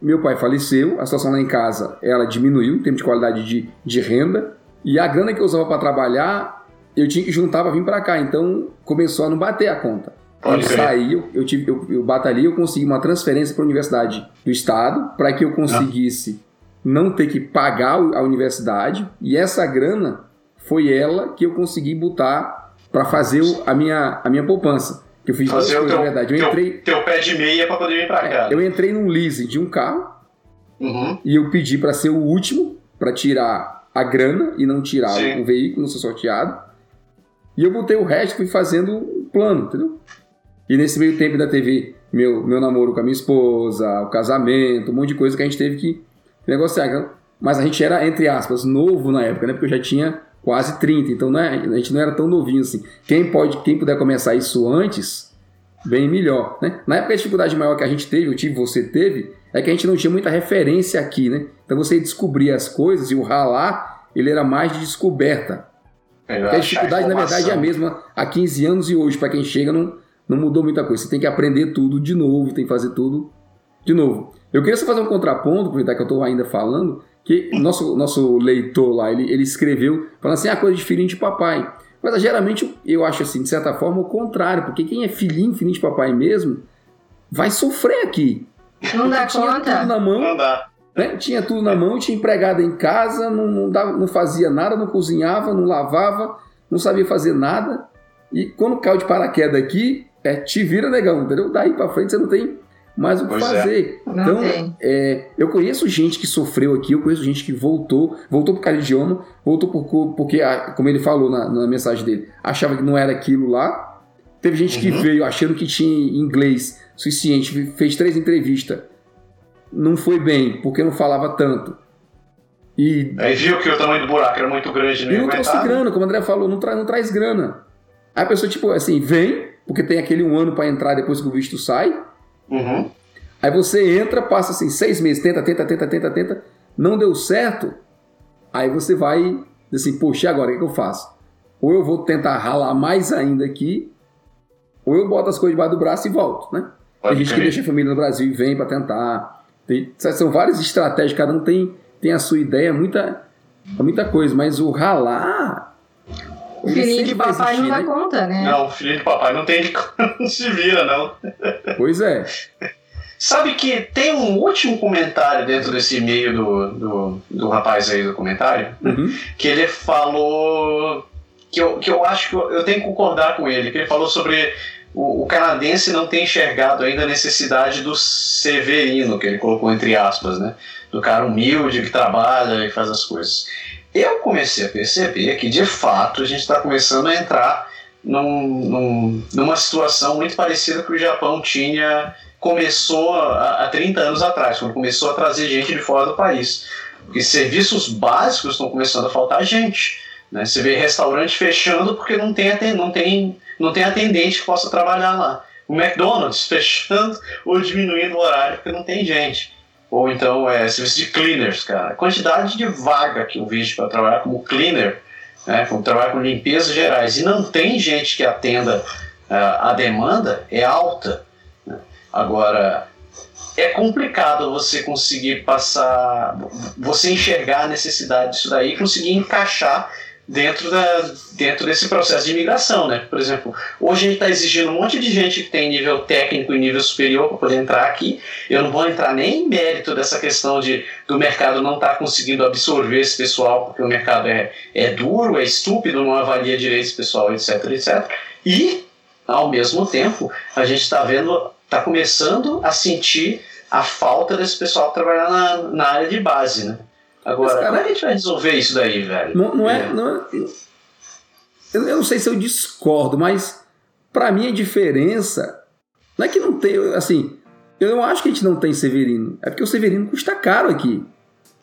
meu pai faleceu, a situação lá em casa ela diminuiu em termos de qualidade de, de renda, e a grana que eu usava para trabalhar, eu tinha que juntar para vir para cá, então começou a não bater a conta. Eu saí, eu, eu, tive, eu, eu batalhei, eu consegui uma transferência para a universidade do estado, para que eu conseguisse ah. não ter que pagar a universidade, e essa grana foi ela que eu consegui botar para fazer a minha, a minha poupança. Que eu fiz fazer coisas, teu, na verdade. Eu teu, entrei, teu pé de meia para poder vir para é, cá. Eu entrei num leasing de um carro uhum. e eu pedi para ser o último, para tirar a grana e não tirar Sim. o veículo, não ser sorteado. E eu botei o resto fui fazendo um plano, entendeu? E nesse meio tempo da TV, meu, meu namoro com a minha esposa, o casamento, um monte de coisa que a gente teve que negociar. Mas a gente era, entre aspas, novo na época, né? Porque eu já tinha quase 30, então não é, a gente não era tão novinho assim. Quem pode, quem puder começar isso antes, bem melhor, né? Na época a dificuldade maior que a gente teve, eu tive, você teve, é que a gente não tinha muita referência aqui, né? Então você descobria as coisas e o ralar, ele era mais de descoberta. É, a dificuldade, na verdade, é a mesma há 15 anos e hoje, para quem chega, não, não mudou muita coisa. Você tem que aprender tudo de novo, tem que fazer tudo de novo. Eu queria só fazer um contraponto, aproveitar que eu estou ainda falando, que nosso, nosso leitor lá, ele, ele escreveu falando assim, ah, coisa de filhinho de papai. Mas geralmente eu acho assim, de certa forma, o contrário, porque quem é filhinho, filhinho de papai mesmo, vai sofrer aqui. Não dá conta. Tudo na mão, não dá. Né? Tinha tudo na mão, tinha empregada em casa, não, não, dava, não fazia nada, não cozinhava, não lavava, não sabia fazer nada. E quando caiu de paraquedas aqui, é te vira negão, entendeu? Daí pra frente você não tem mais o que pois é. fazer. É. Então, é, eu conheço gente que sofreu aqui, eu conheço gente que voltou, voltou por causa de idioma, voltou por, porque, como ele falou na, na, mensagem dele, achava que não era aquilo lá. Teve gente uhum. que veio achando que tinha inglês suficiente, fez três entrevistas, não foi bem, porque não falava tanto. E aí viu que o tamanho do buraco era muito grande, não E não trouxe grana, como o André falou, não, tra não traz grana. Aí a pessoa, tipo, assim, vem, porque tem aquele um ano para entrar depois que o visto sai, Uhum. Aí você entra, passa assim seis meses, tenta, tenta, tenta, tenta, tenta, não deu certo. Aí você vai assim, poxa, agora o que, que eu faço? Ou eu vou tentar ralar mais ainda aqui, ou eu boto as coisas debaixo do braço e volto, né? Pode tem gente que deixa a família no Brasil e vem para tentar. Tem, são várias estratégias, cada um tem, tem a sua ideia, muita, muita coisa, mas o ralar. O filhinho de papai existir, não dá né? conta, né? Não, o filhinho de papai não tem não se vira, não. Pois é. Sabe que tem um último comentário dentro desse e-mail do, do, do rapaz aí do comentário, uhum. que ele falou que eu, que eu acho que eu, eu tenho que concordar com ele, que ele falou sobre o, o, canadense não ter enxergado ainda a necessidade do severino, que ele colocou entre aspas, né? Do cara humilde que trabalha e faz as coisas. Eu comecei a perceber que de fato a gente está começando a entrar num, num, numa situação muito parecida que o Japão tinha começou há 30 anos atrás, quando começou a trazer gente de fora do país. Porque serviços básicos estão começando a faltar gente. Né? Você vê restaurante fechando porque não tem, não, tem, não tem atendente que possa trabalhar lá. O McDonald's fechando ou diminuindo o horário porque não tem gente. Ou então é serviço de cleaners, cara. A quantidade de vaga que eu vejo para trabalhar como cleaner, né, para trabalhar com limpezas gerais, e não tem gente que atenda uh, a demanda, é alta. Agora, é complicado você conseguir passar, você enxergar a necessidade disso daí conseguir encaixar dentro, da, dentro desse processo de imigração, né? Por exemplo, hoje a gente está exigindo um monte de gente que tem nível técnico e nível superior para poder entrar aqui. Eu não vou entrar nem em mérito dessa questão de do mercado não estar tá conseguindo absorver esse pessoal, porque o mercado é, é duro, é estúpido, não avalia direito esse pessoal, etc, etc. E, ao mesmo tempo, a gente está vendo, está começando a sentir a falta desse pessoal trabalhar na, na área de base, né? Agora, cara, como é que a gente vai resolver isso daí, velho? Não, não é. é. Não é eu, eu não sei se eu discordo, mas para mim a diferença não é que não tem. Assim, eu não acho que a gente não tem Severino. É porque o Severino custa caro aqui.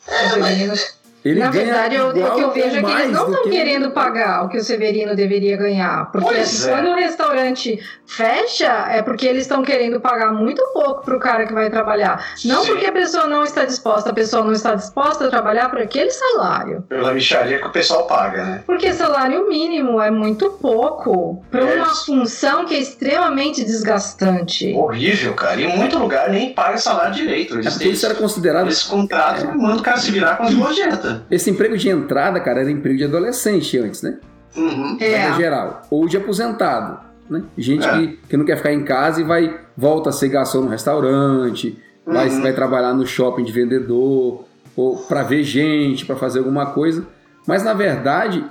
É, mas ele Na verdade, eu, o que eu vejo é que eles não estão que... querendo pagar o que o Severino deveria ganhar. Porque assim, é. quando o restaurante fecha, é porque eles estão querendo pagar muito pouco para o cara que vai trabalhar. Não Sim. porque a pessoa não está disposta, a pessoa não está disposta a trabalhar por aquele salário. Pela micharia que o pessoal paga, né? Porque salário mínimo é muito pouco para é. uma função que é extremamente desgastante. Horrível, cara. E em muito lugar nem paga salário direito. Eles é porque isso era considerado. Esse contrato é. manda o cara se virar com as gorjetas. Esse emprego de entrada, cara, era emprego de adolescente antes, né? Uhum. É. geral. Ou de aposentado. Né? Gente é. que, que não quer ficar em casa e vai volta a ser garçom no restaurante, uhum. vai, vai trabalhar no shopping de vendedor, ou para ver gente, para fazer alguma coisa. Mas na verdade,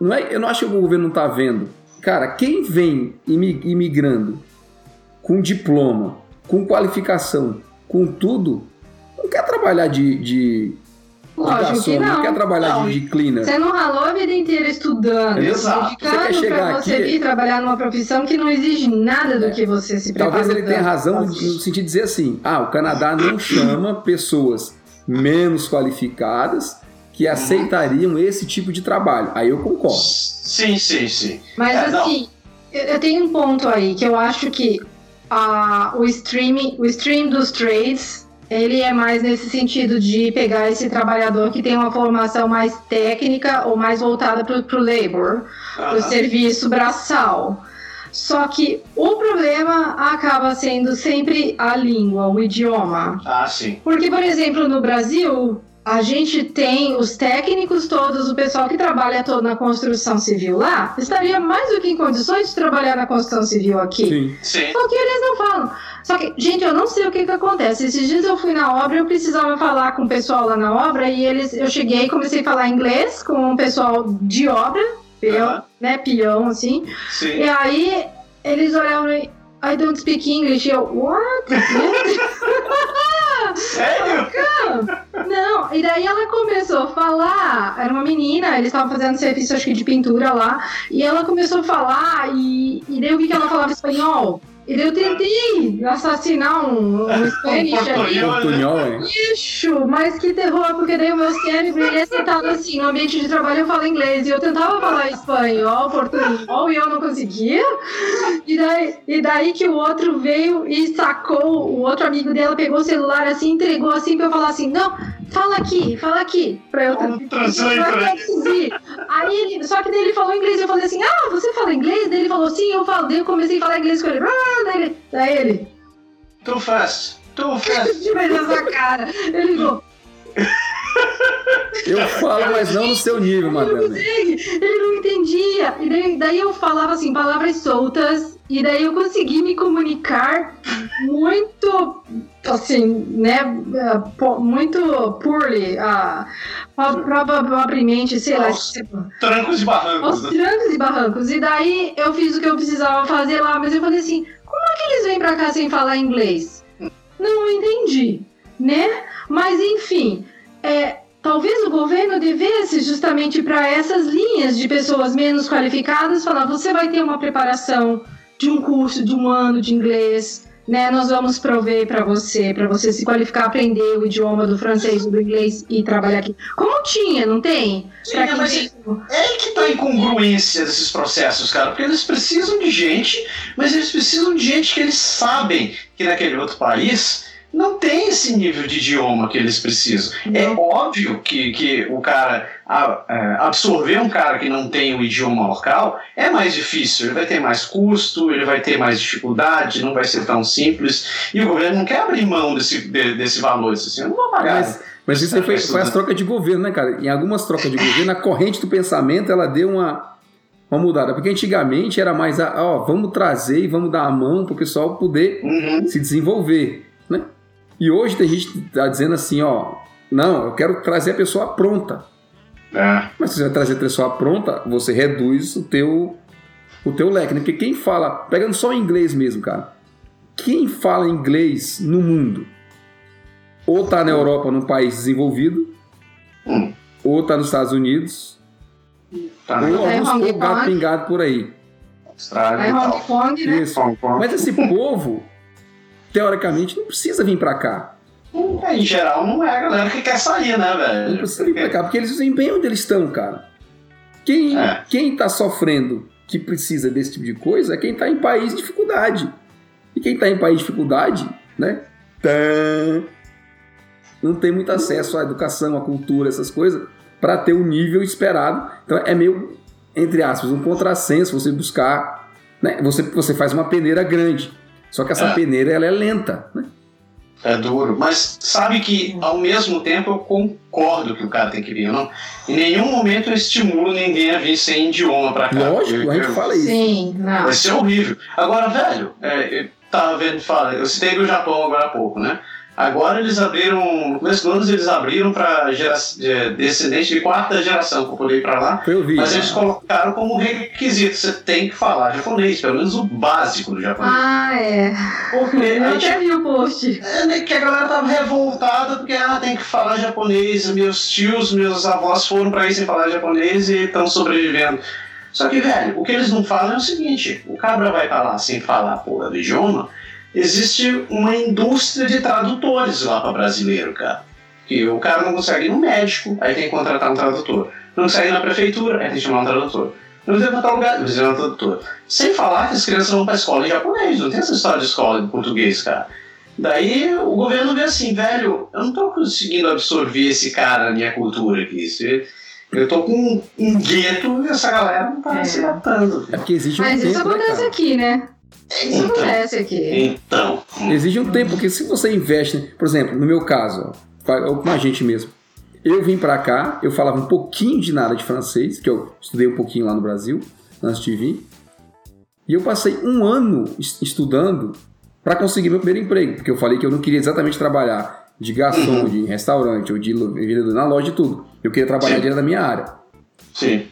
não é, eu não acho que o governo não está vendo. Cara, quem vem imigrando com diploma, com qualificação, com tudo, não quer trabalhar de, de Lógico que não. não quer trabalhar não. de cleaner. Você não ralou a vida inteira estudando, Exato. dedicando para você aqui... vir trabalhar numa profissão que não exige nada do é. que você se prepara. Talvez ele tenha razão no sentido de dizer assim: ah, o Canadá não chama pessoas menos qualificadas que uhum. aceitariam esse tipo de trabalho. Aí eu concordo. Sim, sim, sim. Mas é, assim, não. eu tenho um ponto aí que eu acho que uh, o, streaming, o stream dos trades ele é mais nesse sentido de pegar esse trabalhador que tem uma formação mais técnica ou mais voltada para o labor, para o serviço braçal. Só que o problema acaba sendo sempre a língua, o idioma. Ah, sim. Porque, por exemplo, no Brasil, a gente tem os técnicos todos, o pessoal que trabalha todo na construção civil lá, estaria mais do que em condições de trabalhar na construção civil aqui. Sim. Sim. Só que eles não falam. Só que, gente, eu não sei o que, que acontece. Esses dias eu fui na obra, eu precisava falar com o pessoal lá na obra, e eles, eu cheguei e comecei a falar inglês com o pessoal de obra, peão, uhum. né, peão, assim. Sim. E aí eles olharam e I don't speak English. E eu, what? Sério? Não, e daí ela começou a falar, era uma menina, eles estavam fazendo serviço acho que de pintura lá, e ela começou a falar, e, e daí eu vi que ela falava espanhol. E eu tentei assassinar um, um Spanish ali. Portunhol, Ixo, mas que terror, porque daí o meu cérebro ele é sentado assim, no ambiente de trabalho eu falo inglês, e eu tentava falar espanhol, portunhol, e eu não conseguia. E daí, e daí que o outro veio e sacou, o outro amigo dela pegou o celular assim, entregou assim pra eu falar assim, não, fala aqui, fala aqui, pra eu traduzir. Aí ele, só que daí ele falou inglês, eu falei assim, ah, você fala inglês? Daí ele falou, sim, eu falo, daí eu comecei a falar inglês com ele, ah, daí ele, daí ele. Too fast, too fast. De vez essa cara, ele falou. Eu falo, mas não no seu nível, Madame. Ele não entendia. E daí, daí eu falava assim, palavras soltas, e daí eu consegui me comunicar muito, assim, né, muito poorly, uh, provavelmente, sei lá. trancos e barrancos. Aos né? trancos e barrancos. E daí eu fiz o que eu precisava fazer lá, mas eu falei assim, como é que eles vêm pra cá sem falar inglês? Não entendi, né? Mas enfim, é, talvez o governo devesse justamente para essas linhas de pessoas menos qualificadas falar: você vai ter uma preparação de um curso de um ano de inglês, né? Nós vamos prover para você, para você se qualificar, aprender o idioma do francês, do inglês e trabalhar aqui. Como tinha, não tem? Sim, é, mas tem... é que tá incongruência desses processos, cara, porque eles precisam de gente, mas eles precisam de gente que eles sabem que naquele outro país não tem esse nível de idioma que eles precisam. É óbvio que, que o cara a, a, é, absorver um cara que não tem o idioma local é mais difícil. Ele vai ter mais custo, ele vai ter mais dificuldade, não vai ser tão simples. E o governo não quer abrir mão desse, de, desse valor. Assim, eu não vou pagar. Mas, mas isso aí foi, foi as trocas de governo, né, cara? Em algumas trocas de governo, a corrente do pensamento ela deu uma uma mudada. Porque antigamente era mais, ó, vamos trazer e vamos dar a mão para o pessoal poder uhum. se desenvolver? E hoje tem gente que tá dizendo assim, ó, não, eu quero trazer a pessoa pronta. É. Mas se você vai trazer a pessoa pronta, você reduz o teu o teu leque, né? Porque quem fala, pegando só inglês mesmo, cara. Quem fala inglês no mundo ou tá na Europa, num país desenvolvido, hum. ou tá nos Estados Unidos, tá ou alguns é gato pingado por aí. Austrália, é Hong Kong, né? Isso. Mas esse povo teoricamente, não precisa vir para cá. É, em geral, não é a galera que quer sair, né, velho? Não precisa vir pra cá, porque eles bem onde eles estão, cara. Quem, é. quem tá sofrendo que precisa desse tipo de coisa é quem tá em país de dificuldade. E quem tá em país de dificuldade, né? Não tem muito acesso à educação, à cultura, essas coisas, para ter o nível esperado. Então é meio, entre aspas, um contrassenso você buscar. Né? Você, você faz uma peneira grande. Só que essa é. peneira ela é lenta, né? É duro, mas sabe que ao mesmo tempo eu concordo que o cara tem que vir. Não, em nenhum momento eu estimulo ninguém a vir sem idioma pra cá. Lógico, eu, a gente eu, fala isso. Sim, não. Vai ser horrível. Agora, velho, é, eu tava vendo, fala, eu citei do Japão agora há pouco, né? Agora eles abriram, no começo do ano eles abriram para descendente de quarta geração, que eu ir para lá. Eu vi, mas eles colocaram como requisito, você tem que falar japonês, pelo menos o básico do japonês. Ah, é. Porque eu até vi o post. É, né, que a galera tava revoltada porque ah, tem que falar japonês. Meus tios, meus avós foram para aí sem falar japonês e estão sobrevivendo. Só que, velho, o que eles não falam é o seguinte: o cabra vai para lá sem falar a porra do idioma existe uma indústria de tradutores lá para brasileiro, cara. Que o cara não consegue ir no médico, aí tem que contratar um tradutor. Não consegue ir na prefeitura, aí tem que chamar um tradutor. Não tem que lugar, precisa um tradutor. Sem falar que as crianças vão para escola em japonês, não tem essa história de escola em português, cara. Daí o governo vê assim, velho, eu não tô conseguindo absorver esse cara na minha cultura aqui. Eu tô com um gueto e essa galera não tá é. se matando. É porque existe um Mas tempo, isso né, acontece né, aqui, né? Isso então, acontece aqui. Então. Exige um tempo, porque se você investe, por exemplo, no meu caso, ó, com a gente mesmo. Eu vim para cá, eu falava um pouquinho de nada de francês, que eu estudei um pouquinho lá no Brasil, antes de vir. E eu passei um ano estudando para conseguir meu primeiro emprego, porque eu falei que eu não queria exatamente trabalhar de garçom, uhum. de restaurante ou de vendedor na loja e tudo. Eu queria trabalhar dentro da minha área. Sim.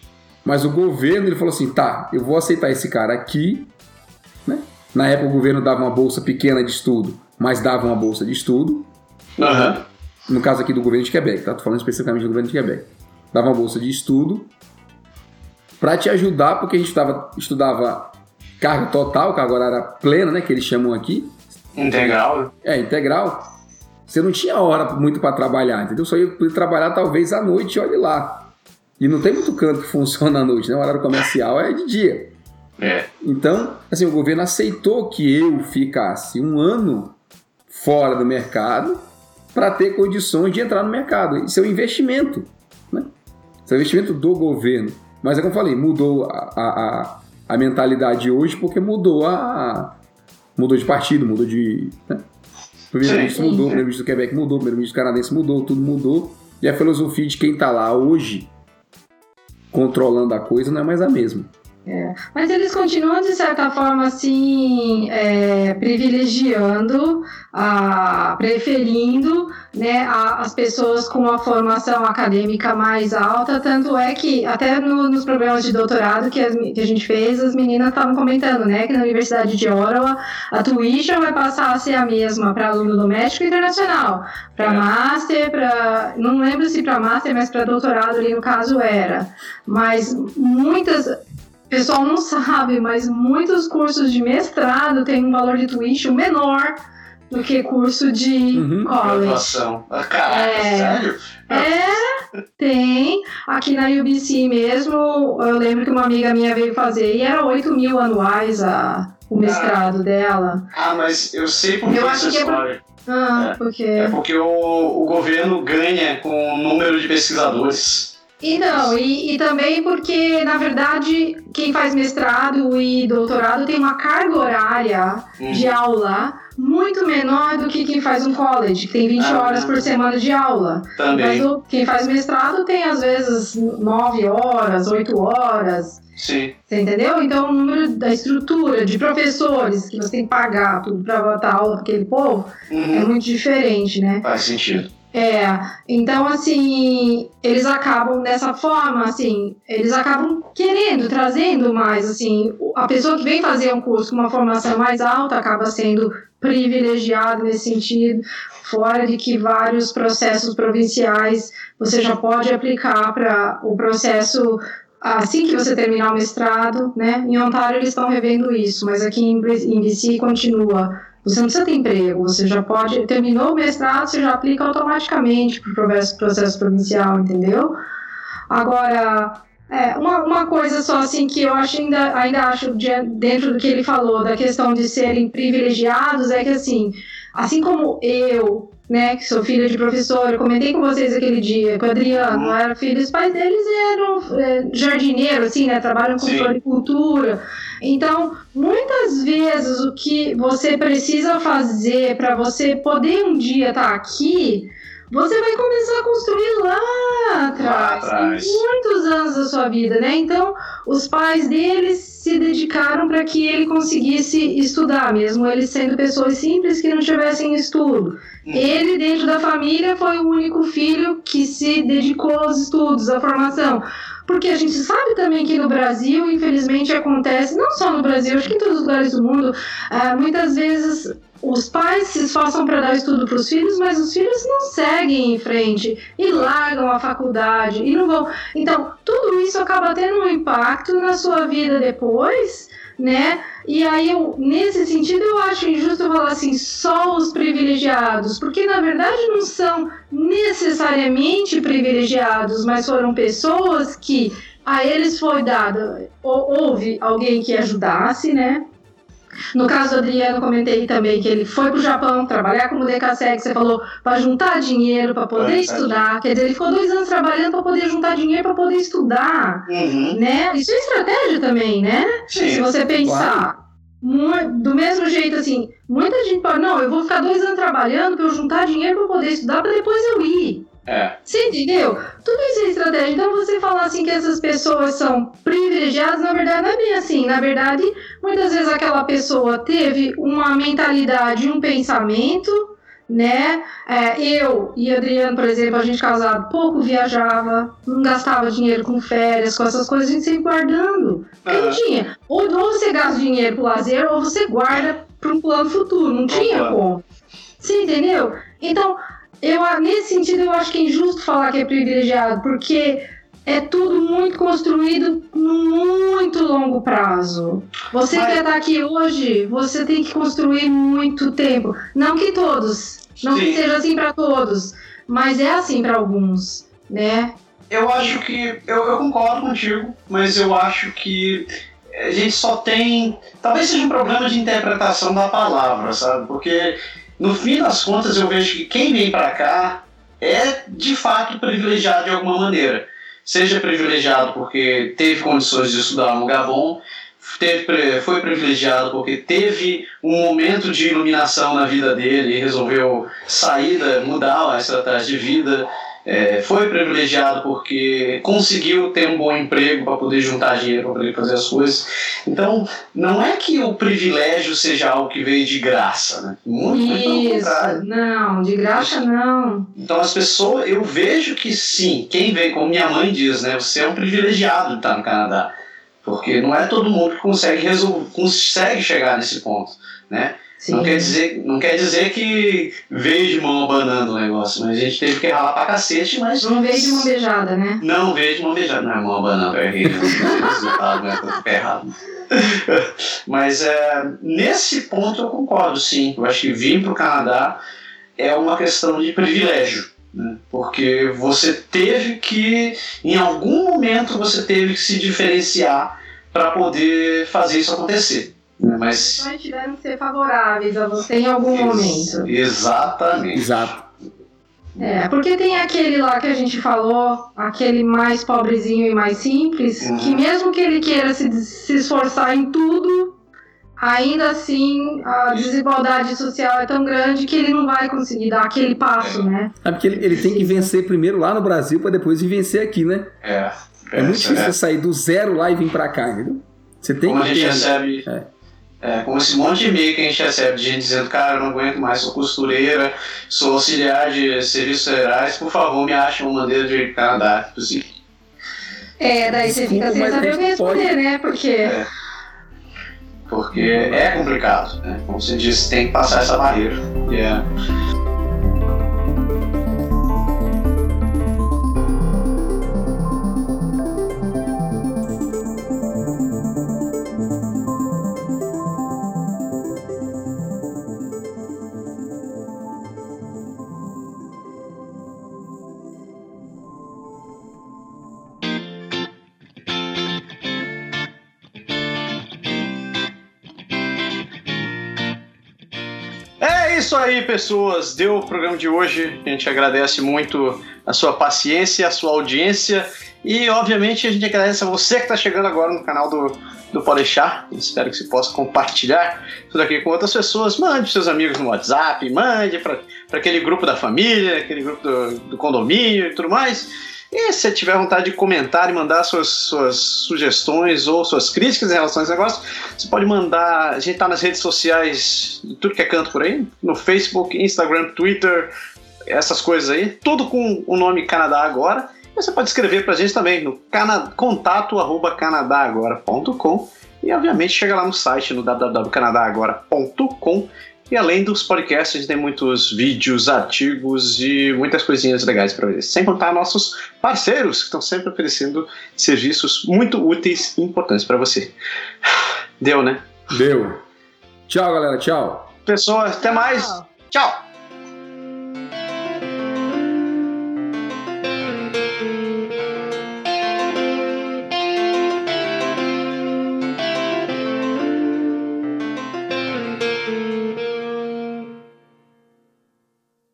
Mas o governo ele falou assim: tá, eu vou aceitar esse cara aqui na época o governo dava uma bolsa pequena de estudo, mas dava uma bolsa de estudo. Uhum. No caso aqui do governo de Quebec, tá? Tô falando especificamente do governo de Quebec. Dava uma bolsa de estudo para te ajudar, porque a gente tava, estudava carga total, que agora era plena, né? Que eles chamam aqui. Integral. É, integral. Você não tinha hora muito para trabalhar, entendeu? Só ia trabalhar talvez à noite, olhe lá. E não tem muito canto que funciona à noite, né? O horário comercial é de dia. É. Então, assim, o governo aceitou que eu ficasse um ano fora do mercado para ter condições de entrar no mercado. Isso é um investimento, né? Isso é um investimento do governo. Mas é como eu falei, mudou a, a, a mentalidade hoje porque mudou a, mudou de partido, mudou de. Né? O primeiro-ministro mudou, o primeiro-ministro do Quebec mudou, o primeiro-ministro canadense mudou, tudo mudou. E a filosofia de quem está lá hoje controlando a coisa não é mais a mesma. É. Mas eles continuam, de certa forma, assim, é, privilegiando, a, preferindo né, a, as pessoas com uma formação acadêmica mais alta. Tanto é que, até no, nos programas de doutorado que, as, que, a gente fez, as meninas estavam comentando né, que na Universidade de Ottawa a tuition vai passar a ser a mesma para aluno doméstico e internacional. Para é. master, para. Não lembro se para master, mas para doutorado ali no caso era. Mas muitas pessoal não sabe, mas muitos cursos de mestrado têm um valor de tuition menor do que curso de uhum. college. Ah, caraca, é, sério? É, tem. Aqui na UBC mesmo, eu lembro que uma amiga minha veio fazer e era 8 mil anuais a, o mestrado dela. Ah, mas eu sei por que Eu essa acho que é por- história. Ah, É. porque. É porque o, o governo ganha com o número de pesquisadores. E não, e, e também porque, na verdade, quem faz mestrado e doutorado tem uma carga horária Hum. de aula muito menor do que quem faz um college, que tem 20 Ah, horas por semana de aula. Mas Também. o, quem faz mestrado tem, às vezes, 9 horas, 8 horas. Sim. Você entendeu? Então, o número da estrutura de professores que você tem que pagar tudo para botar aula para aquele povo é Uhum. muito diferente, né? Faz sentido. É, então assim, eles acabam dessa forma, assim, eles acabam querendo, trazendo mais, assim, a pessoa que vem fazer um curso com uma formação mais alta acaba sendo privilegiado nesse sentido, fora de que vários processos provinciais você já pode aplicar para o processo assim que você terminar o mestrado, né? Em Ontário eles estão revendo isso, mas aqui em BC continua você não precisa ter emprego, você já pode. Terminou o mestrado, você já aplica automaticamente para o processo, processo provincial, entendeu? Agora, é, uma, uma coisa só assim que eu acho ainda, ainda acho de- dentro do que ele falou, da questão de serem privilegiados, é que assim, assim como eu, né, que sou filha de professor, eu comentei com vocês aquele dia, que o Adriano era filho, os pais deles eram é, jardineiros, assim, né, trabalham com Sim. floricultura. Então, muitas vezes o que você precisa fazer para você poder um dia estar aqui, você vai começar a construir lá atrás, atrás. em muitos anos da sua vida, né? Então, os pais deles se dedicaram para que ele conseguisse estudar, mesmo eles sendo pessoas simples que não tivessem estudo. Hum. Ele, dentro da família, foi o único filho que se dedicou aos estudos, à formação. Porque a gente sabe também que no Brasil, infelizmente, acontece, não só no Brasil, acho que em todos os lugares do mundo, ah, muitas vezes os pais se esforçam para dar estudo para os filhos, mas os filhos não seguem em frente e largam a faculdade e não vão. Então, tudo isso acaba tendo um impacto na sua vida depois, né? E aí, eu, nesse sentido, eu acho injusto eu falar assim, só os privilegiados, porque na verdade não são necessariamente privilegiados, mas foram pessoas que a eles foi dado, ou, houve alguém que ajudasse, né? No caso do Adriano, comentei também que ele foi para o Japão trabalhar como DKSEC, você falou, para juntar dinheiro para poder É, estudar. Quer dizer, ele ficou dois anos trabalhando para poder juntar dinheiro para poder estudar. Uhum. Né? Isso é estratégia também, né? Se Sim. você pensar mu- do mesmo jeito assim, muita gente pode, não, eu vou ficar dois anos trabalhando para eu juntar dinheiro para poder estudar para depois eu ir. É. Você entendeu? Tudo isso é estratégia. Então você falar assim que essas pessoas são privilegiadas, na verdade não é bem assim. Na verdade, muitas vezes aquela pessoa teve uma mentalidade, um pensamento, né? É, eu e Adriano, por exemplo, a gente casado, pouco viajava, não gastava dinheiro com férias, com essas coisas, a gente sempre guardando. Porque não Aham. tinha. Ou, ou você gasta dinheiro pro lazer, ou você guarda para um plano futuro. Não tinha como. Você entendeu? Então, eu, nesse sentido, eu acho que é injusto falar que é privilegiado, porque é tudo muito construído no muito longo prazo. Você Mas- quer estar aqui hoje, você tem que construir muito tempo. Não que todos, não que Sim. seja assim para todos, mas é assim para alguns, né? Eu acho que. Eu, eu concordo contigo, mas eu acho que a gente só tem. Talvez seja um problema de interpretação da palavra, sabe? Porque no fim das contas eu vejo que quem vem pra cá é de fato privilegiado de alguma maneira. Seja privilegiado porque teve condições de estudar lugar bom, teve, foi privilegiado porque teve um momento de iluminação na vida dele e resolveu sair, da, mudar a estratégia de vida. É, foi privilegiado porque conseguiu ter um bom emprego para poder juntar dinheiro para poder fazer as coisas. Então, não é que o privilégio seja algo que veio de graça, né? Muito, muito pelo contrário. Isso, não, de graça não. Então, as pessoas, eu vejo que sim, quem vem, como minha mãe diz, né? Você é um privilegiado de estar no Canadá. Porque não é todo mundo que consegue, resol- consegue chegar nesse ponto, né? Sim. Não quer, dizer, não quer dizer que veio de mão abanando o negócio, mas a gente teve que ralar pra cacete, mas. Não veio de mão beijada, né? Não veio de mão beijada. Não é mão abanando, eu errei. né? O resultado né? Errado. Mas é, nesse ponto eu concordo, sim. Eu acho que vir pro Canadá é uma questão de privilégio. né? Porque você teve que, em algum momento, você teve que se diferenciar para poder fazer isso acontecer. Mas tiveram que ser favoráveis a você em algum momento. Exatamente. Exato. É, porque tem aquele lá que a gente falou, aquele mais pobrezinho e mais simples, Uhum. que mesmo que ele queira se, se esforçar em tudo, ainda assim a desigualdade social é tão grande que ele não vai conseguir dar aquele passo, né? É porque ele, ele tem que vencer primeiro lá no Brasil pra depois vencer aqui, né? É. É, muito difícil é. você sair do zero lá e vir pra cá, entendeu? Você tem Como a que gente ter. recebe. É. É, como esse monte de e-mail que a gente recebe de gente dizendo, cara, eu não aguento mais, sou costureira, sou auxiliar de serviços federais, por favor, me ache uma maneira de Canadá. Assim, É, daí você Desculpa, fica sem saber o que responder, pode. né? Porque porque é complicado, né? Como você disse, tem que passar essa barreira. E isso aí, pessoas. Deu o programa de hoje. A gente agradece muito a sua paciência, a sua audiência. E, obviamente, a gente agradece a você que está chegando agora no canal do, do Podeixar. Espero que você possa compartilhar tudo aqui com outras pessoas. Mande para seus amigos no WhatsApp, mande para aquele grupo da família, aquele grupo do, do condomínio e tudo mais. E se tiver vontade de comentar e mandar suas, suas sugestões ou suas críticas em relação a esse negócio, você pode mandar. A gente tá nas redes sociais, tudo que é canto por aí, no Facebook, Instagram, Twitter, essas coisas aí, tudo com o nome Canadá Agora. E você pode escrever pra gente também no cana, contato e obviamente chega lá no site no www.canadagora.com e além dos podcasts, a gente tem muitos vídeos, artigos e muitas coisinhas legais para ver. Sem contar nossos parceiros, que estão sempre oferecendo serviços muito úteis e importantes para você. Deu, né? Deu. Tchau, galera. Tchau. Pessoas, até mais. Tchau.